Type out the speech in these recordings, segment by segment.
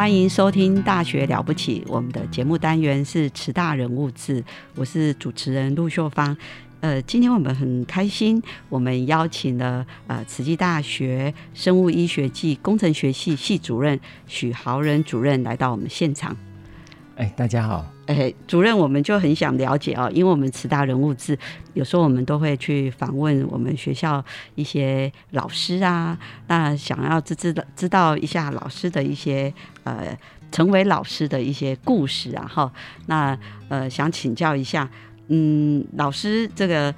欢迎收听《大学了不起》，我们的节目单元是“慈大人物志”，我是主持人陆秀芳。呃，今天我们很开心，我们邀请了呃慈济大学生物医学暨工程学系系主任许豪仁主任来到我们现场。哎，大家好。哎，主任，我们就很想了解哦，因为我们慈大人物志有时候我们都会去访问我们学校一些老师啊，那想要知知道知道一下老师的一些呃成为老师的一些故事啊，哈，那呃想请教一下，嗯，老师这个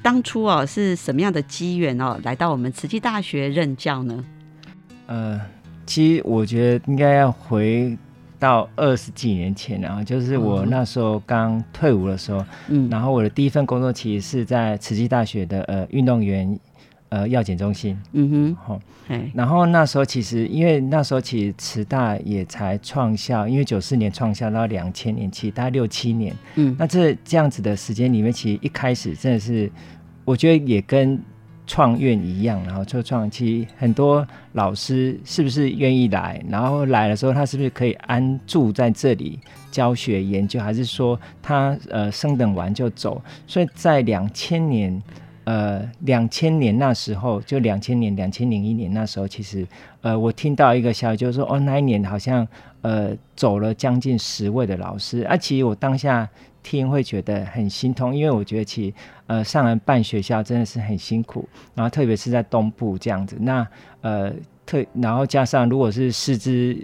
当初哦是什么样的机缘哦来到我们慈济大学任教呢？呃，其实我觉得应该要回。到二十几年前，然后就是我那时候刚退伍的时候，嗯，然后我的第一份工作其实是在慈济大学的呃运动员呃药检中心，嗯哼，好，然后那时候其实因为那时候其实慈大也才创校，因为九四年创校到两千年，其实大概六七年，嗯，那这这样子的时间里面，其实一开始真的是我觉得也跟。创院一样，然后做创期，很多老师是不是愿意来？然后来的时候，他是不是可以安住在这里教学研究，还是说他呃升等完就走？所以在两千年，呃两千年那时候，就两千年两千零一年那时候，其实呃我听到一个消息，就是说哦那一年好像呃走了将近十位的老师，啊其实我当下。听会觉得很心痛，因为我觉得其实呃上来办学校真的是很辛苦，然后特别是在东部这样子，那呃特然后加上如果是师资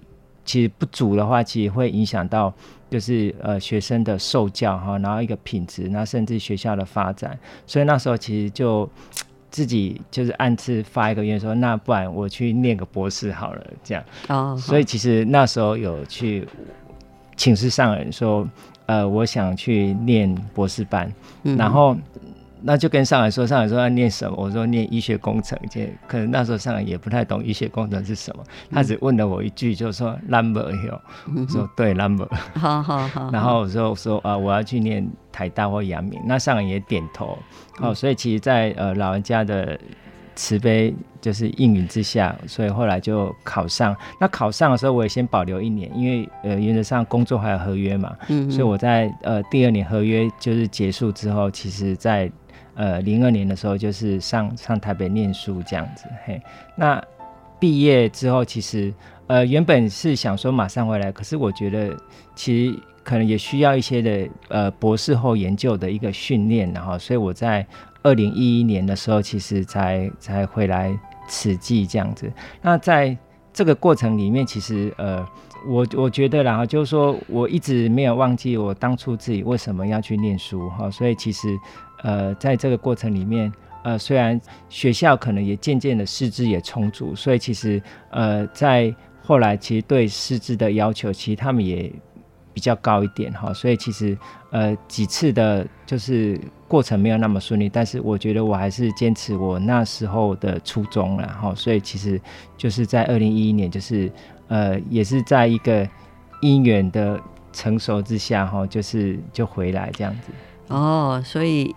其实不足的话，其实会影响到就是呃学生的受教哈，然后一个品质，那甚至学校的发展，所以那时候其实就自己就是暗自发一个愿说，那不然我去念个博士好了这样哦，所以其实那时候有去请示上人说。呃，我想去念博士班，嗯。然后那就跟上海说，上海说要念什么，我说念医学工程，这可能那时候上海也不太懂医学工程是什么，他只问了我一句，就说 number 有，说对 number，好好好，然后我说说啊，我要去念台大或阳明，那上海也点头，哦，所以其实，在呃老人家的。慈悲就是应允之下，所以后来就考上。那考上的时候，我也先保留一年，因为呃原则上工作还有合约嘛，嗯，所以我在呃第二年合约就是结束之后，其实在呃零二年的时候就是上上台北念书这样子。嘿，那毕业之后，其实呃原本是想说马上回来，可是我觉得其实可能也需要一些的呃博士后研究的一个训练，然后所以我在。二零一一年的时候，其实才才回来此际这样子。那在这个过程里面，其实呃，我我觉得，然后就是说我一直没有忘记我当初自己为什么要去念书哈。所以其实呃，在这个过程里面，呃，虽然学校可能也渐渐的师资也充足，所以其实呃，在后来其实对师资的要求，其实他们也。比较高一点哈，所以其实呃几次的，就是过程没有那么顺利，但是我觉得我还是坚持我那时候的初衷了哈，所以其实就是在二零一一年，就是呃也是在一个因缘的成熟之下哈，就是就回来这样子哦，所以。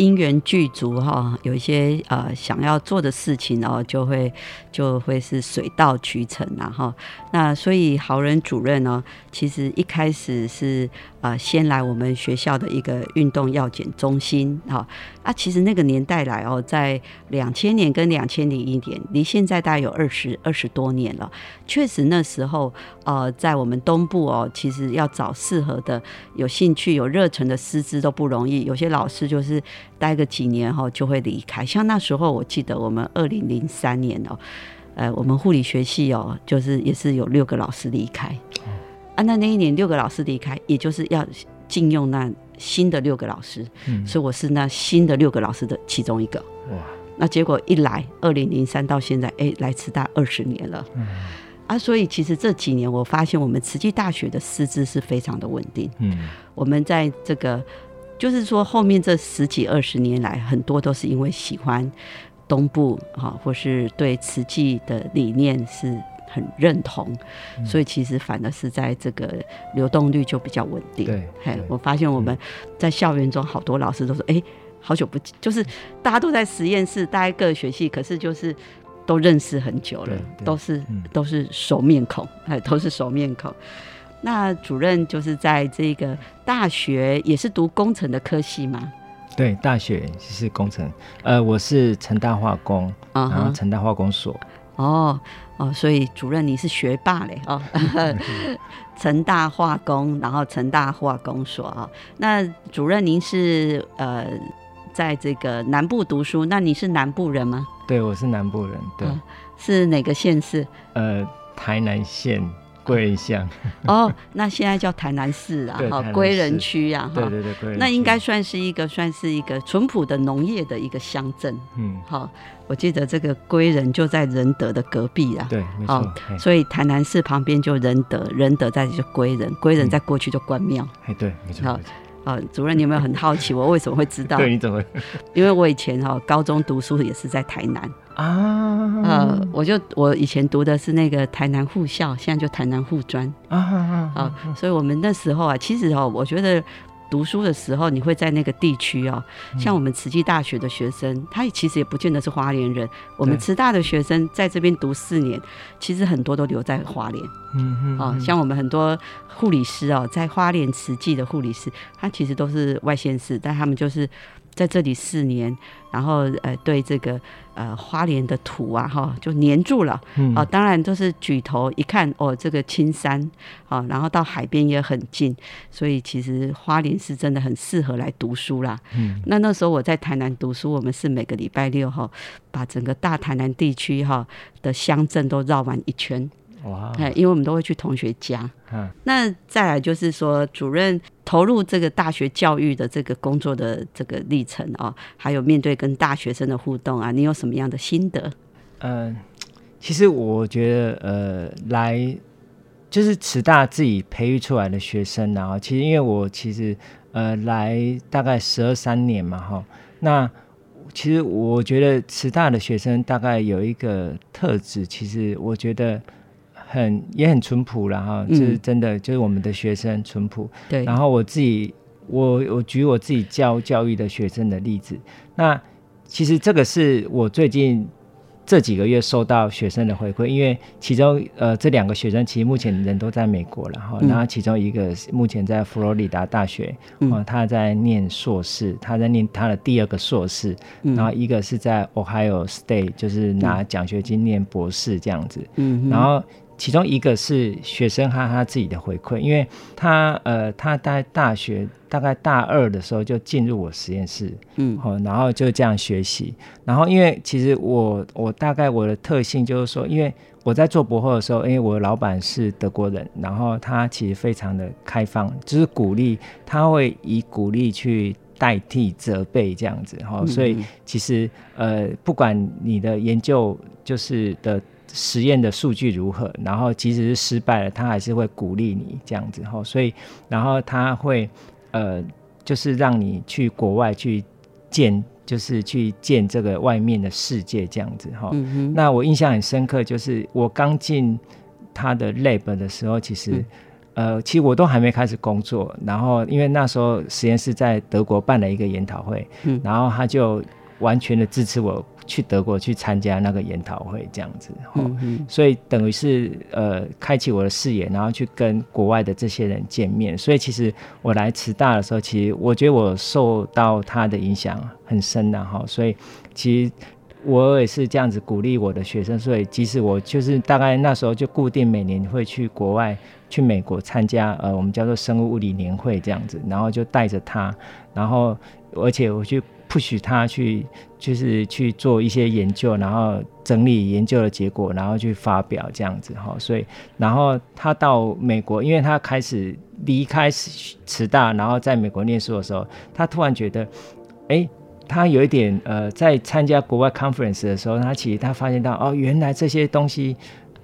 因缘具足哈，有一些呃想要做的事情哦，就会就会是水到渠成然后那所以好人主任呢，其实一开始是呃，先来我们学校的一个运动药检中心，哈啊，其实那个年代来哦，在两千年跟两千零一年，离现在大概有二十二十多年了。确实那时候，呃，在我们东部哦，其实要找适合的、有兴趣、有热忱的师资都不容易。有些老师就是待个几年后就会离开。像那时候，我记得我们二零零三年哦，呃，我们护理学系哦，就是也是有六个老师离开。啊，那那一年六个老师离开，也就是要禁用那新的六个老师，嗯，所以我是那新的六个老师的其中一个。哇，那结果一来，二零零三到现在，哎，来慈大二十年了。嗯，啊，所以其实这几年我发现，我们慈济大学的师资是非常的稳定。嗯，我们在这个就是说后面这十几二十年来，很多都是因为喜欢东部哈，或是对慈济的理念是。很认同，所以其实反而是在这个流动率就比较稳定。对，嘿，我发现我们在校园中好多老师都说：“哎，好久不，就是大家都在实验室，大家各学系，可是就是都认识很久了，都是都是熟面孔，哎，都是熟面孔。”那主任就是在这个大学也是读工程的科系吗？对，大学是工程，呃，我是成大化工，然后成大化工所。哦。哦，所以主任你是学霸嘞哦，成大化工，然后成大化工所啊。那主任您是呃，在这个南部读书，那你是南部人吗？对，我是南部人。对，是哪个县市？呃，台南县。归仁乡哦，那现在叫台南市啊，哈，归仁区啊，哈，对对对，那应该算是一个算是一个淳朴的农业的一个乡镇，嗯，好，我记得这个归仁就在仁德的隔壁啊，对，没错，所以台南市旁边就仁德，仁德在就归仁，归仁在过去就关庙，哎，对，没错，好，啊，主任你有没有很好奇我为什么会知道？对，你怎么？因为我以前哈高中读书也是在台南。啊，呃，我就我以前读的是那个台南护校，现在就台南护专啊啊，所以我们那时候啊，其实哦，我觉得读书的时候，你会在那个地区哦，像我们慈济大学的学生，他其实也不见得是花莲人。我们慈大的学生在这边读四年，其实很多都留在花莲。嗯嗯，啊，像我们很多护理师哦，在花莲慈济的护理师，他其实都是外县市，但他们就是在这里四年，然后呃，对这个。呃，花莲的土啊，哈，就黏住了。哦，当然就是举头一看，哦，这个青山，啊，然后到海边也很近，所以其实花莲是真的很适合来读书啦。嗯，那那时候我在台南读书，我们是每个礼拜六哈，把整个大台南地区哈的乡镇都绕完一圈。哇！哎，因为我们都会去同学家。嗯，那再来就是说，主任投入这个大学教育的这个工作的这个历程啊，还有面对跟大学生的互动啊，你有什么样的心得？嗯，其实我觉得，呃，来就是慈大自己培育出来的学生，然后其实因为我其实呃来大概十二三年嘛，哈，那其实我觉得慈大的学生大概有一个特质，其实我觉得。很也很淳朴然后就是真的就是我们的学生淳朴。对。然后我自己，我我举我自己教教育的学生的例子。那其实这个是我最近这几个月收到学生的回馈，因为其中呃这两个学生其实目前人都在美国了哈。然后其中一个目前在佛罗里达大学，啊他在念硕士，他在念他的第二个硕士。然后一个是在 Ohio State，就是拿奖学金念博士这样子。嗯。然后。其中一个是学生他他自己的回馈，因为他呃他在大学大概大二的时候就进入我实验室，嗯，然后就这样学习。然后因为其实我我大概我的特性就是说，因为我在做博后的时候，因为我的老板是德国人，然后他其实非常的开放，就是鼓励他会以鼓励去代替责备这样子哈。所以其实呃不管你的研究就是的。实验的数据如何？然后即使是失败了，他还是会鼓励你这样子哈。所以，然后他会呃，就是让你去国外去见，就是去见这个外面的世界这样子哈。那我印象很深刻，就是我刚进他的 lab 的时候，其实呃，其实我都还没开始工作。然后因为那时候实验室在德国办了一个研讨会，然后他就完全的支持我去德国去参加那个研讨会这样子。嗯所以等于是呃开启我的视野，然后去跟国外的这些人见面。所以其实我来慈大的时候，其实我觉得我受到他的影响很深的哈。所以其实。我也是这样子鼓励我的学生，所以即使我就是大概那时候就固定每年会去国外，去美国参加呃我们叫做生物物理年会这样子，然后就带着他，然后而且我去 push 他去就是去做一些研究，然后整理研究的结果，然后去发表这样子哈，所以然后他到美国，因为他开始离开慈大，然后在美国念书的时候，他突然觉得，哎。他有一点呃，在参加国外 conference 的时候，他其实他发现到哦，原来这些东西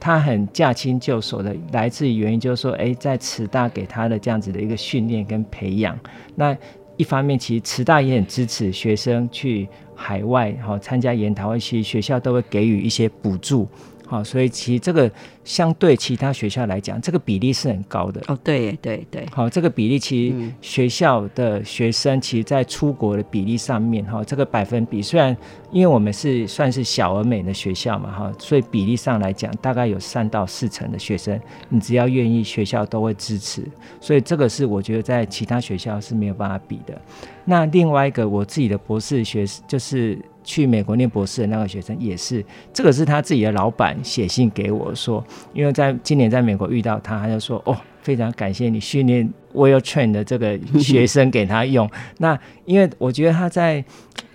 他很驾轻就熟的，来自于原因就是说，哎，在慈大给他的这样子的一个训练跟培养。那一方面，其实慈大也很支持学生去海外哈参加研讨会，其实学校都会给予一些补助。好，所以其实这个相对其他学校来讲，这个比例是很高的。哦，对对对。好，这个比例其实学校的学生其实，在出国的比例上面，哈，这个百分比虽然因为我们是算是小而美的学校嘛，哈，所以比例上来讲，大概有三到四成的学生，你只要愿意，学校都会支持。所以这个是我觉得在其他学校是没有办法比的。那另外一个，我自己的博士学就是。去美国念博士的那个学生也是，这个是他自己的老板写信给我说，因为在今年在美国遇到他，他就说哦，非常感谢你训练 Well Train 的这个学生给他用。那因为我觉得他在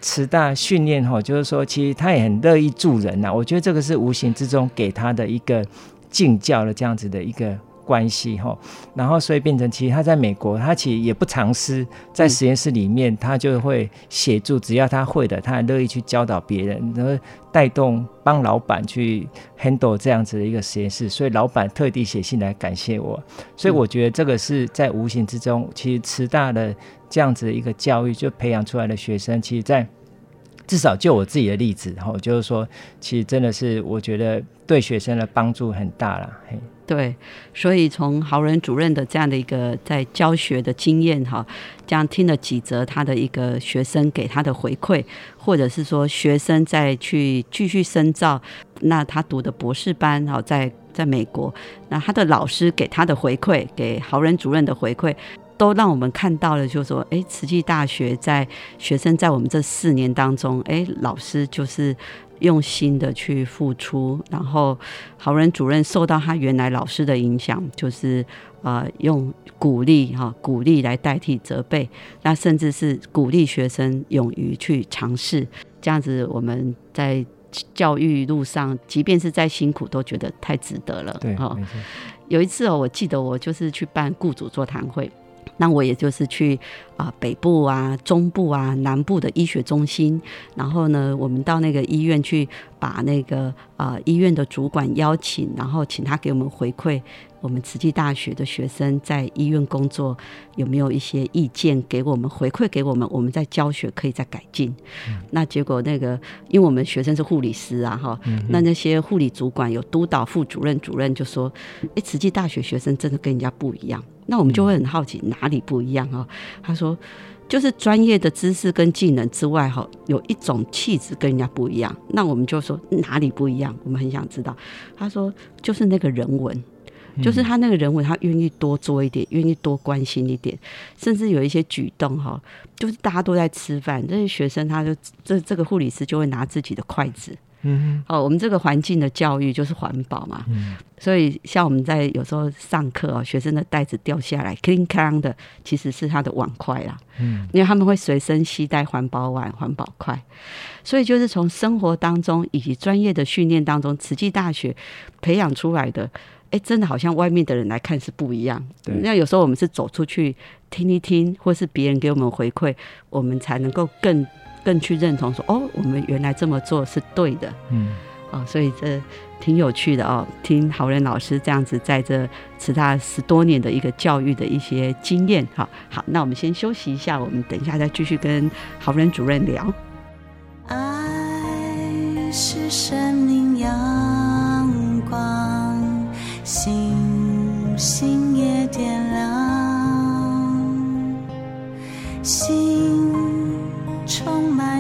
慈大训练哈，就是说其实他也很乐意助人呐。我觉得这个是无形之中给他的一个敬教的这样子的一个。关系哈，然后所以变成其实他在美国，他其实也不藏私，在实验室里面，他就会协助，只要他会的，他很乐意去教导别人，然后带动帮老板去 handle 这样子的一个实验室。所以老板特地写信来感谢我，所以我觉得这个是在无形之中，其实慈大的这样子的一个教育，就培养出来的学生，其实，在至少就我自己的例子，然后就是说，其实真的是我觉得对学生的帮助很大了，嘿。对，所以从豪人主任的这样的一个在教学的经验哈，这样听了几则他的一个学生给他的回馈，或者是说学生再去继续深造，那他读的博士班哈，在在美国，那他的老师给他的回馈，给豪人主任的回馈，都让我们看到了，就是说，哎，慈济大学在学生在我们这四年当中，哎，老师就是。用心的去付出，然后好人主任受到他原来老师的影响，就是呃用鼓励哈鼓励来代替责备，那甚至是鼓励学生勇于去尝试，这样子我们在教育路上，即便是再辛苦，都觉得太值得了。对，有一次哦，我记得我就是去办雇主座谈会。那我也就是去啊北部啊中部啊南部的医学中心，然后呢，我们到那个医院去，把那个啊医院的主管邀请，然后请他给我们回馈。我们慈济大学的学生在医院工作有没有一些意见给我们回馈给我们？我们在教学可以再改进。那结果那个，因为我们学生是护理师啊，哈，那那些护理主管有督导副主任、主任就说：“哎，慈济大学学生真的跟人家不一样。”那我们就会很好奇哪里不一样啊？他说：“就是专业的知识跟技能之外，哈，有一种气质跟人家不一样。”那我们就说哪里不一样？我们很想知道。他说：“就是那个人文。”就是他那个人文，他愿意多做一点，愿意多关心一点，甚至有一些举动哈，就是大家都在吃饭，这些学生他就这这个护理师就会拿自己的筷子，嗯，哦，我们这个环境的教育就是环保嘛，嗯，所以像我们在有时候上课啊，学生的袋子掉下来，clean clean 的，其实是他的碗筷啦，嗯，因为他们会随身携带环保碗、环保筷，所以就是从生活当中以及专业的训练当中，慈济大学培养出来的。哎，真的好像外面的人来看是不一样。对。那有时候我们是走出去听一听，或是别人给我们回馈，我们才能够更更去认同说，哦，我们原来这么做是对的。嗯，哦，所以这挺有趣的哦，听好人老师这样子在这持他十多年的一个教育的一些经验。哈，好，那我们先休息一下，我们等一下再继续跟好人主任聊。爱是生命阳光。星星也点亮，心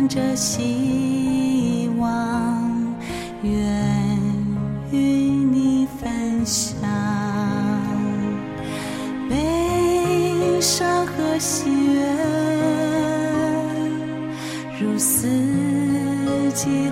着希望，愿与你分享。悲伤和喜悦，如四季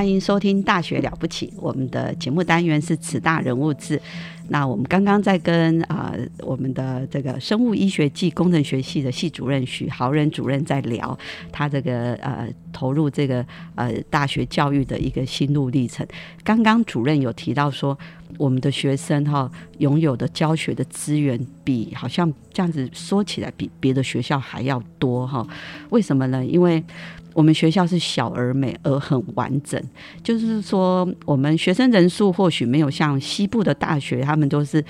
欢迎收听《大学了不起》，我们的节目单元是“此大人物志”。那我们刚刚在跟啊我们的这个生物医学暨工程学系的系主任许豪仁主任在聊他这个呃投入这个呃大学教育的一个心路历程。刚刚主任有提到说，我们的学生哈拥有的教学的资源比好像这样子说起来比别的学校还要多哈？为什么呢？因为我们学校是小而美而很完整，就是说我们学生人数或许没有像西部的大学，他们都是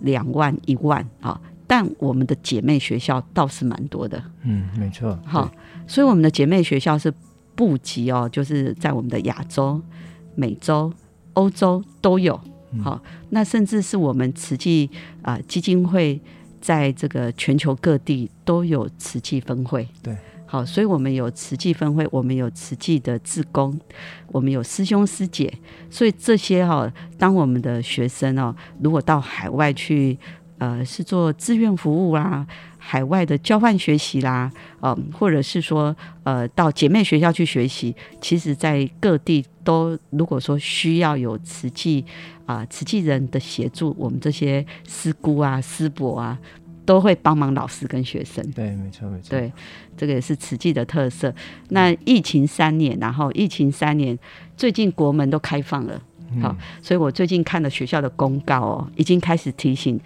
两万一万啊，但我们的姐妹学校倒是蛮多的。嗯，没错。好，所以我们的姐妹学校是布及哦，就是在我们的亚洲、美洲、欧洲都有。好，那甚至是我们慈济啊基金会在这个全球各地都有慈济分会。对。好，所以我们有慈济分会，我们有慈济的志工，我们有师兄师姐，所以这些哈，当我们的学生哦，如果到海外去，呃，是做志愿服务啦，海外的交换学习啦，嗯，或者是说，呃，到姐妹学校去学习，其实在各地都，如果说需要有慈济啊，慈济人的协助，我们这些师姑啊、师伯啊。都会帮忙老师跟学生，对，没错，没错，对，这个也是慈济的特色。那疫情三年，然后疫情三年，最近国门都开放了，好，所以我最近看了学校的公告哦，已经开始提醒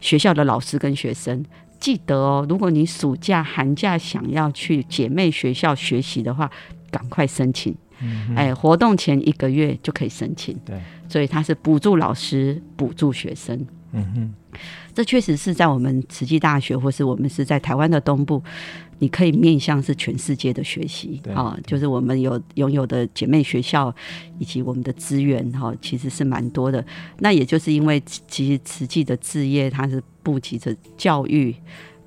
学校的老师跟学生，记得哦，如果你暑假、寒假想要去姐妹学校学习的话，赶快申请，嗯哎，活动前一个月就可以申请，对，所以它是补助老师、补助学生，嗯哼。这确实是在我们慈济大学，或是我们是在台湾的东部，你可以面向是全世界的学习啊，就是我们有拥有的姐妹学校以及我们的资源哈，其实是蛮多的。那也就是因为其实慈济的置业，它是布及着教育、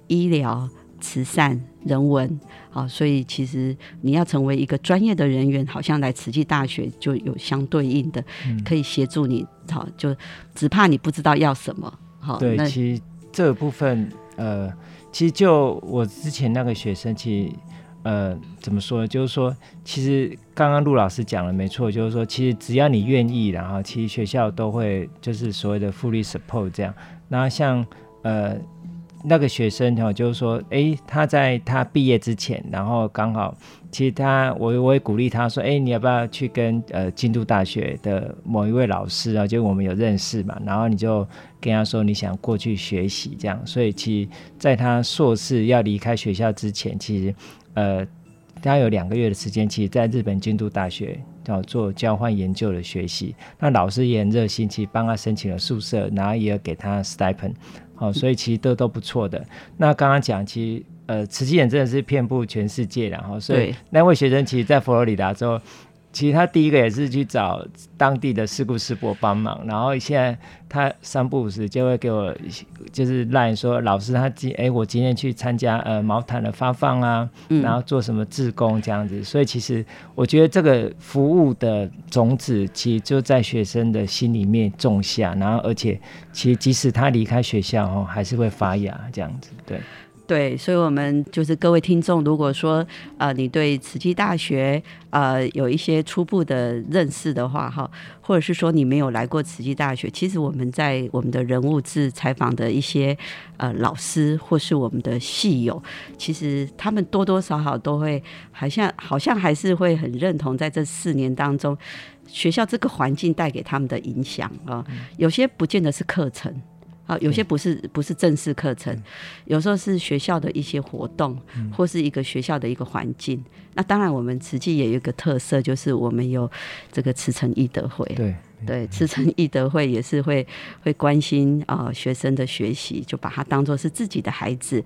医疗、慈善、人文啊，所以其实你要成为一个专业的人员，好像来慈济大学就有相对应的可以协助你，好，就只怕你不知道要什么。对，其实这部分，呃，其实就我之前那个学生，其实，呃，怎么说呢？就是说，其实刚刚陆老师讲了，没错，就是说，其实只要你愿意，然后其实学校都会就是所谓的复利 support 这样。那像呃那个学生哈，就是说，哎，他在他毕业之前，然后刚好。其实他，我我也鼓励他说：“哎，你要不要去跟呃京都大学的某一位老师啊？就我们有认识嘛，然后你就跟他说你想过去学习这样。所以其实在他硕士要离开学校之前，其实呃他有两个月的时间，其实在日本京都大学要做交换研究的学习。那老师也很热心，其实帮他申请了宿舍，然后也有给他 stipend，好，所以其实都都不错的。那刚刚讲，其实呃，慈济眼真的是遍布全世界，然后所以那位学生其实，在佛罗里达州。其实他第一个也是去找当地的事故师伯帮忙，然后现在他三不五时就会给我就是赖说老师他今哎我今天去参加呃毛毯的发放啊，然后做什么志工这样子，所以其实我觉得这个服务的种子其实就在学生的心里面种下，然后而且其实即使他离开学校哦，还是会发芽这样子，对。对，所以，我们就是各位听众，如果说呃，你对慈济大学呃有一些初步的认识的话，哈，或者是说你没有来过慈济大学，其实我们在我们的人物志采访的一些呃老师或是我们的系友，其实他们多多少少都会好像好像还是会很认同在这四年当中学校这个环境带给他们的影响啊，有些不见得是课程。啊，有些不是不是正式课程，有时候是学校的一些活动，或是一个学校的一个环境。那当然，我们慈济也有一个特色，就是我们有这个慈诚义德会。对对，慈诚义德会也是会会关心啊学生的学习，就把他当做是自己的孩子。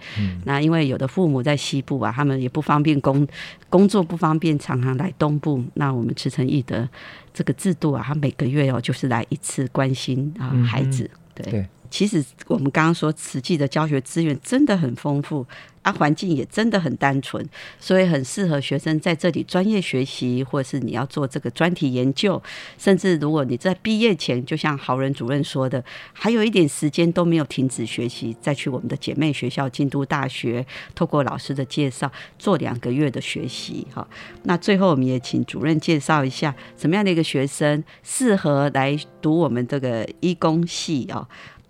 那因为有的父母在西部啊，他们也不方便工工作不方便，常常来东部。那我们慈诚义德这个制度啊，他每个月哦就是来一次关心啊孩子。对。其实我们刚刚说，慈济的教学资源真的很丰富，啊，环境也真的很单纯，所以很适合学生在这里专业学习，或者是你要做这个专题研究，甚至如果你在毕业前，就像豪人主任说的，还有一点时间都没有停止学习，再去我们的姐妹学校京都大学，透过老师的介绍做两个月的学习。哈，那最后我们也请主任介绍一下，什么样的一个学生适合来读我们这个医工系啊？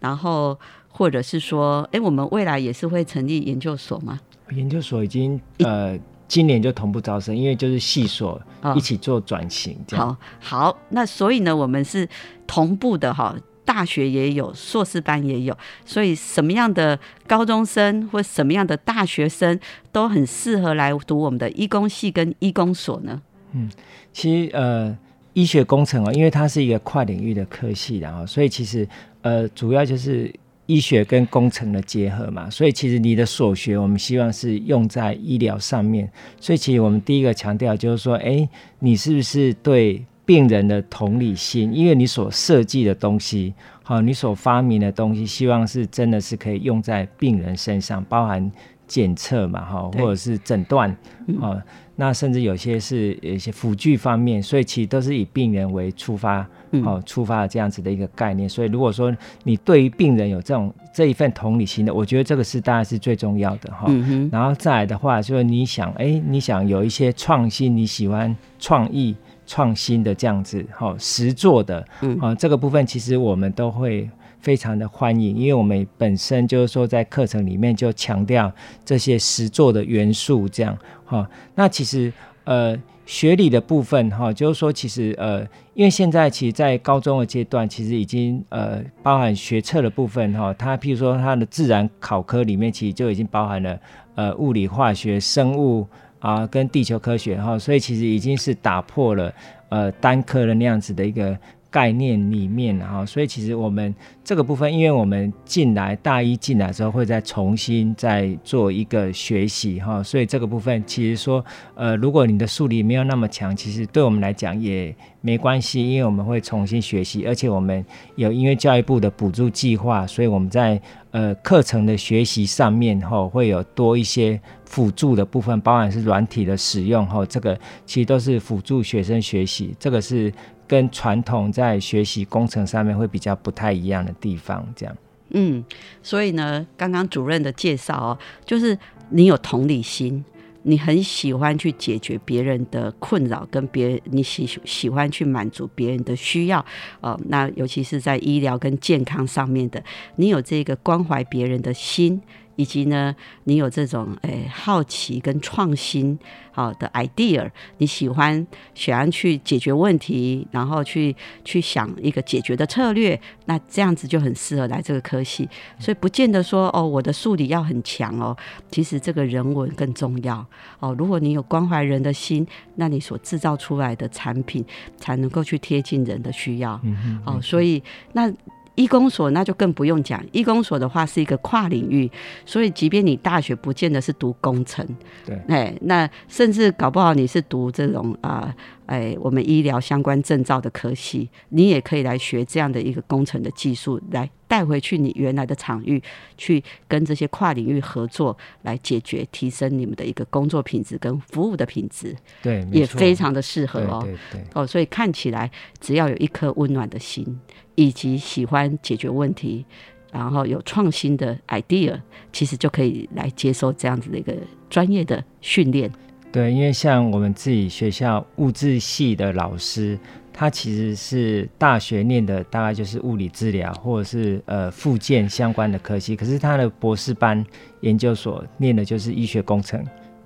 然后，或者是说，哎，我们未来也是会成立研究所吗？研究所已经呃，今年就同步招生，因为就是系所一起做转型。好，好，那所以呢，我们是同步的哈，大学也有，硕士班也有，所以什么样的高中生或什么样的大学生都很适合来读我们的医工系跟医工所呢？嗯，其实呃，医学工程哦，因为它是一个跨领域的科系，然后所以其实。呃，主要就是医学跟工程的结合嘛，所以其实你的所学，我们希望是用在医疗上面。所以其实我们第一个强调就是说，哎，你是不是对病人的同理心？因为你所设计的东西，好，你所发明的东西，希望是真的是可以用在病人身上，包含检测嘛，哈，或者是诊断，哦，那甚至有些是有一些辅具方面，所以其实都是以病人为出发。哦，出发的这样子的一个概念，所以如果说你对于病人有这种这一份同理心的，我觉得这个是当然是最重要的哈。然后再来的话，就是你想，哎，你想有一些创新，你喜欢创意创新的这样子，哈，实做的，嗯。啊，这个部分其实我们都会非常的欢迎，因为我们本身就是说在课程里面就强调这些实作的元素，这样，哈，那其实呃。学理的部分哈，就是说，其实呃，因为现在其实，在高中的阶段，其实已经呃，包含学测的部分哈，它譬如说它的自然考科里面，其实就已经包含了呃物理、化学、生物啊，跟地球科学哈，所以其实已经是打破了呃单科的那样子的一个。概念里面哈，所以其实我们这个部分，因为我们进来大一进来之后，会再重新再做一个学习哈，所以这个部分其实说，呃，如果你的数理没有那么强，其实对我们来讲也没关系，因为我们会重新学习，而且我们有因为教育部的补助计划，所以我们在呃课程的学习上面哈，会有多一些辅助的部分，包含是软体的使用哈，这个其实都是辅助学生学习，这个是。跟传统在学习工程上面会比较不太一样的地方，这样。嗯，所以呢，刚刚主任的介绍哦，就是你有同理心，你很喜欢去解决别人的困扰，跟别人你喜喜欢去满足别人的需要，呃，那尤其是在医疗跟健康上面的，你有这个关怀别人的心。以及呢，你有这种诶好奇跟创新好的 idea，你喜欢喜欢去解决问题，然后去去想一个解决的策略，那这样子就很适合来这个科系。所以不见得说哦，我的数理要很强哦，其实这个人文更重要哦。如果你有关怀人的心，那你所制造出来的产品才能够去贴近人的需要。哦，所以那。医工所那就更不用讲，医工所的话是一个跨领域，所以即便你大学不见得是读工程，对，哎，那甚至搞不好你是读这种啊，哎，我们医疗相关证照的科系，你也可以来学这样的一个工程的技术，来带回去你原来的场域，去跟这些跨领域合作，来解决提升你们的一个工作品质跟服务的品质，对，也非常的适合哦，对。对，哦，所以看起来只要有一颗温暖的心。以及喜欢解决问题，然后有创新的 idea，其实就可以来接受这样子的一个专业的训练。对，因为像我们自己学校物质系的老师，他其实是大学念的大概就是物理治疗或者是呃附件相关的科系，可是他的博士班研究所念的就是医学工程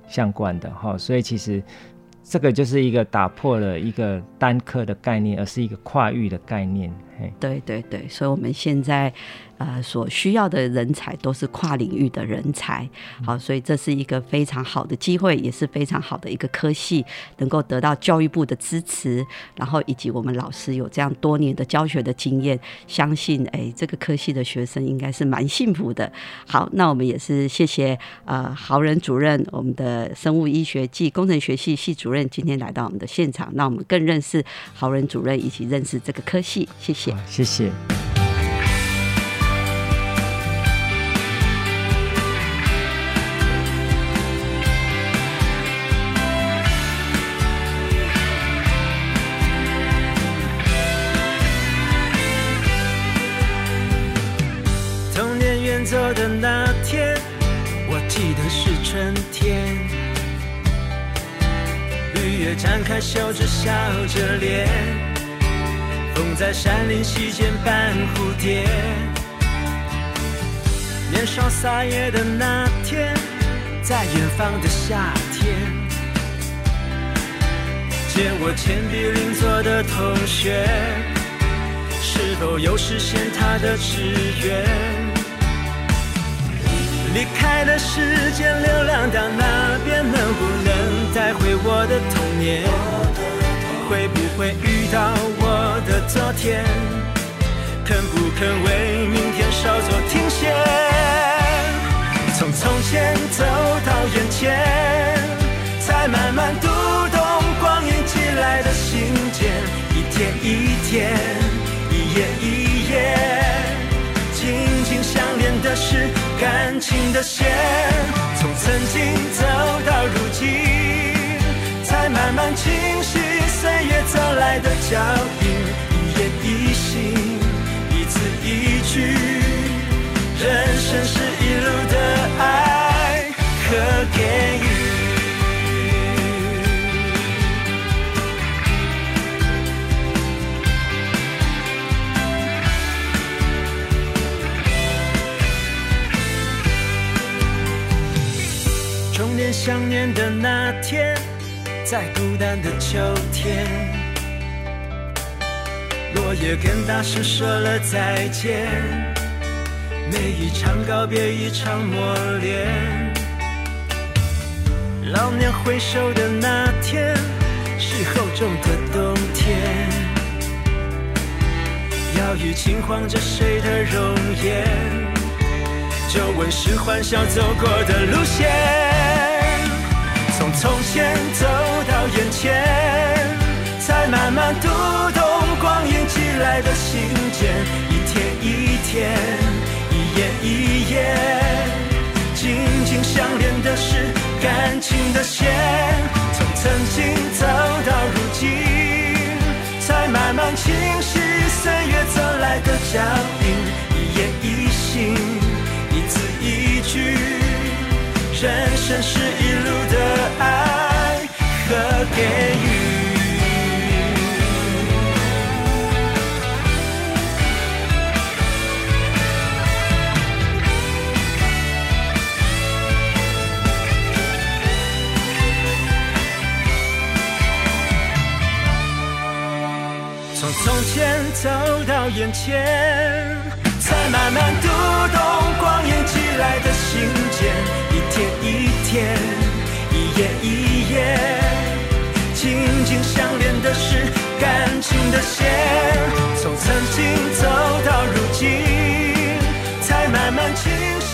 相关的哈，所以其实。这个就是一个打破了一个单科的概念，而是一个跨域的概念。对对对，所以我们现在。呃，所需要的人才都是跨领域的人才，好，所以这是一个非常好的机会，也是非常好的一个科系，能够得到教育部的支持，然后以及我们老师有这样多年的教学的经验，相信哎，这个科系的学生应该是蛮幸福的。好，那我们也是谢谢呃豪仁主任，我们的生物医学暨工程学系系主任今天来到我们的现场，让我们更认识豪仁主任，一起认识这个科系。谢谢，谢谢。童年远走的那天，我记得是春天，绿叶展开袖子，笑着脸，风在山林溪间伴蝴蝶。年少撒野的那天，在远方的夏天，借我铅笔邻座的同学，是否有实现他的志愿？离开了时间，流浪到那边，能不能带回我的童年？会不会遇到我昨天？肯不肯为明天稍作停歇？从从前走到眼前，才慢慢读懂光阴寄来的信件，一天一天，一页一页，紧紧相连的是。感情的线，从曾经走到如今，才慢慢清晰岁月走来的脚印，去，人生是一路的爱和给予。想念的那天，在孤单的秋天，落叶跟大树说了再见。每一场告别，一场磨练。老年回首的那天，是厚重的冬天。摇椅轻晃着谁的容颜？皱纹是欢笑走过的路线。从从前走到眼前，才慢慢读懂光阴寄来的信件，一天一天，一页一页，紧紧相连的是感情的线。从曾经走到如今，才慢慢清晰岁月走来的脚印，一言一行，一字一句。人生是一路的爱和给予。眼前，才慢慢读懂光阴寄来的信件，一天一天，一夜一夜，紧紧相连的是感情的线，从曾经走到如今，才慢慢清晰。